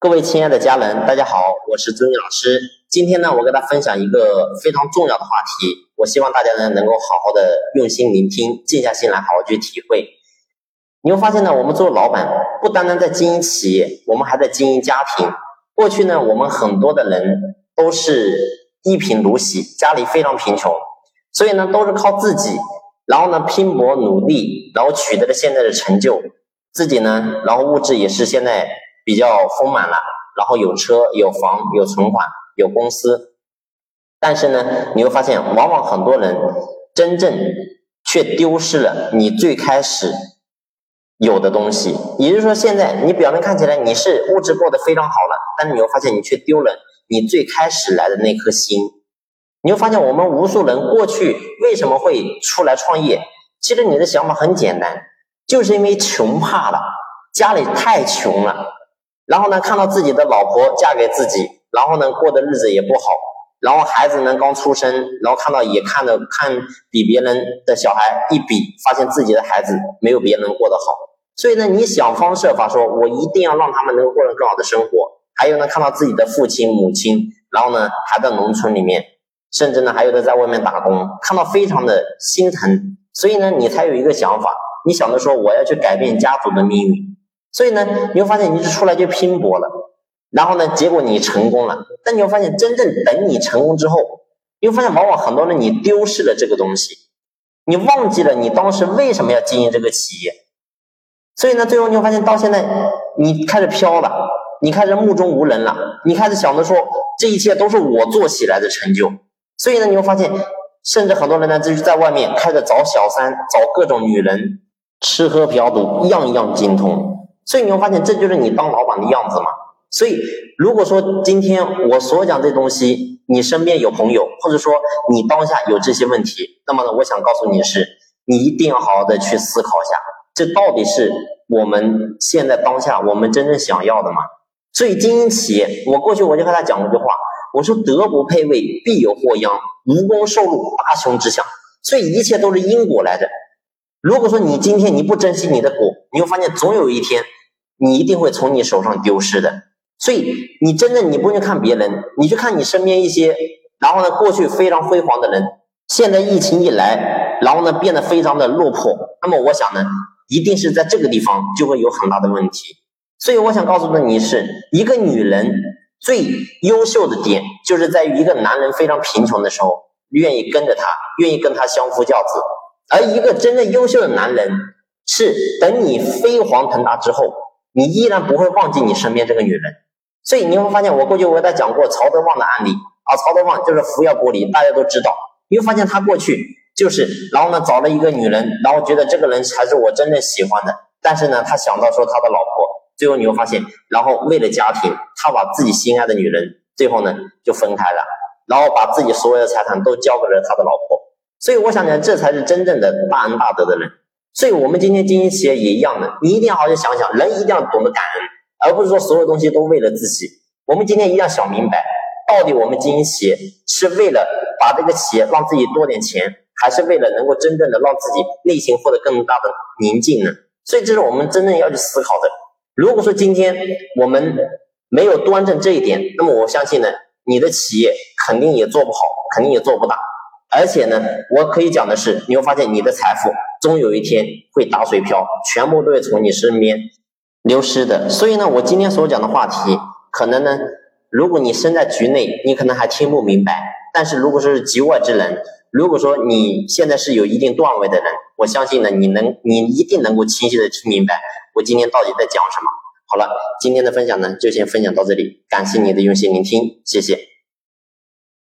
各位亲爱的家人，大家好，我是尊毅老师。今天呢，我给大家分享一个非常重要的话题，我希望大家呢能够好好的用心聆听，静下心来好好去体会。你会发现呢，我们做老板不单单在经营企业，我们还在经营家庭。过去呢，我们很多的人都是一贫如洗，家里非常贫穷，所以呢，都是靠自己，然后呢拼搏努力，然后取得了现在的成就，自己呢，然后物质也是现在。比较丰满了，然后有车有房有存款有公司，但是呢，你会发现，往往很多人真正却丢失了你最开始有的东西。也就是说，现在你表面看起来你是物质过得非常好了，但是你会发现，你却丢了你最开始来的那颗心。你会发现，我们无数人过去为什么会出来创业？其实你的想法很简单，就是因为穷怕了，家里太穷了。然后呢，看到自己的老婆嫁给自己，然后呢，过的日子也不好，然后孩子呢刚出生，然后看到也看着看比别人的小孩一比，发现自己的孩子没有别人过得好，所以呢，你想方设法说，我一定要让他们能够过上更好的生活。还有呢，看到自己的父亲母亲，然后呢还在农村里面，甚至呢还有的在外面打工，看到非常的心疼，所以呢，你才有一个想法，你想着说我要去改变家族的命运。所以呢，你会发现你是出来就拼搏了，然后呢，结果你成功了。但你会发现，真正等你成功之后，你会发现往往很多人你丢失了这个东西，你忘记了你当时为什么要经营这个企业。所以呢，最后你会发现，到现在你开始飘了，你开始目中无人了，你开始想着说这一切都是我做起来的成就。所以呢，你会发现，甚至很多人呢，就是在外面开始找小三，找各种女人，吃喝嫖赌样样精通。所以你会发现，这就是你当老板的样子嘛。所以，如果说今天我所讲这东西，你身边有朋友，或者说你当下有这些问题，那么呢，我想告诉你的是，你一定要好好的去思考一下，这到底是我们现在当下我们真正想要的吗？所以，经营企业，我过去我就和他讲过一句话，我说德不配位，必有祸殃；无功受禄，八凶之相。所以，一切都是因果来的。如果说你今天你不珍惜你的果，你会发现总有一天。你一定会从你手上丢失的，所以你真的你不用去看别人，你去看你身边一些，然后呢过去非常辉煌的人，现在疫情一来，然后呢变得非常的落魄，那么我想呢，一定是在这个地方就会有很大的问题。所以我想告诉的你是，一个女人最优秀的点，就是在于一个男人非常贫穷的时候，愿意跟着他，愿意跟他相夫教子，而一个真正优秀的男人，是等你飞黄腾达之后。你依然不会忘记你身边这个女人，所以你会发现，我过去我给大家讲过曹德旺的案例啊，曹德旺就是福耀玻璃，大家都知道。你会发现他过去就是，然后呢找了一个女人，然后觉得这个人才是我真正喜欢的，但是呢他想到说他的老婆，最后你会发现，然后为了家庭，他把自己心爱的女人，最后呢就分开了，然后把自己所有的财产都交给了他的老婆。所以我想讲，这才是真正的大恩大德的人。所以，我们今天经营企业也一样的，你一定要好好想想，人一定要懂得感恩，而不是说所有东西都为了自己。我们今天一定要想明白，到底我们经营企业是为了把这个企业让自己多点钱，还是为了能够真正的让自己内心获得更大的宁静呢？所以，这是我们真正要去思考的。如果说今天我们没有端正这一点，那么我相信呢，你的企业肯定也做不好，肯定也做不大。而且呢，我可以讲的是，你会发现你的财富终有一天会打水漂，全部都会从你身边流失的。所以呢，我今天所讲的话题，可能呢，如果你身在局内，你可能还听不明白；但是如果说是局外之人，如果说你现在是有一定段位的人，我相信呢，你能，你一定能够清晰的听明白我今天到底在讲什么。好了，今天的分享呢，就先分享到这里，感谢你的用心聆听，谢谢。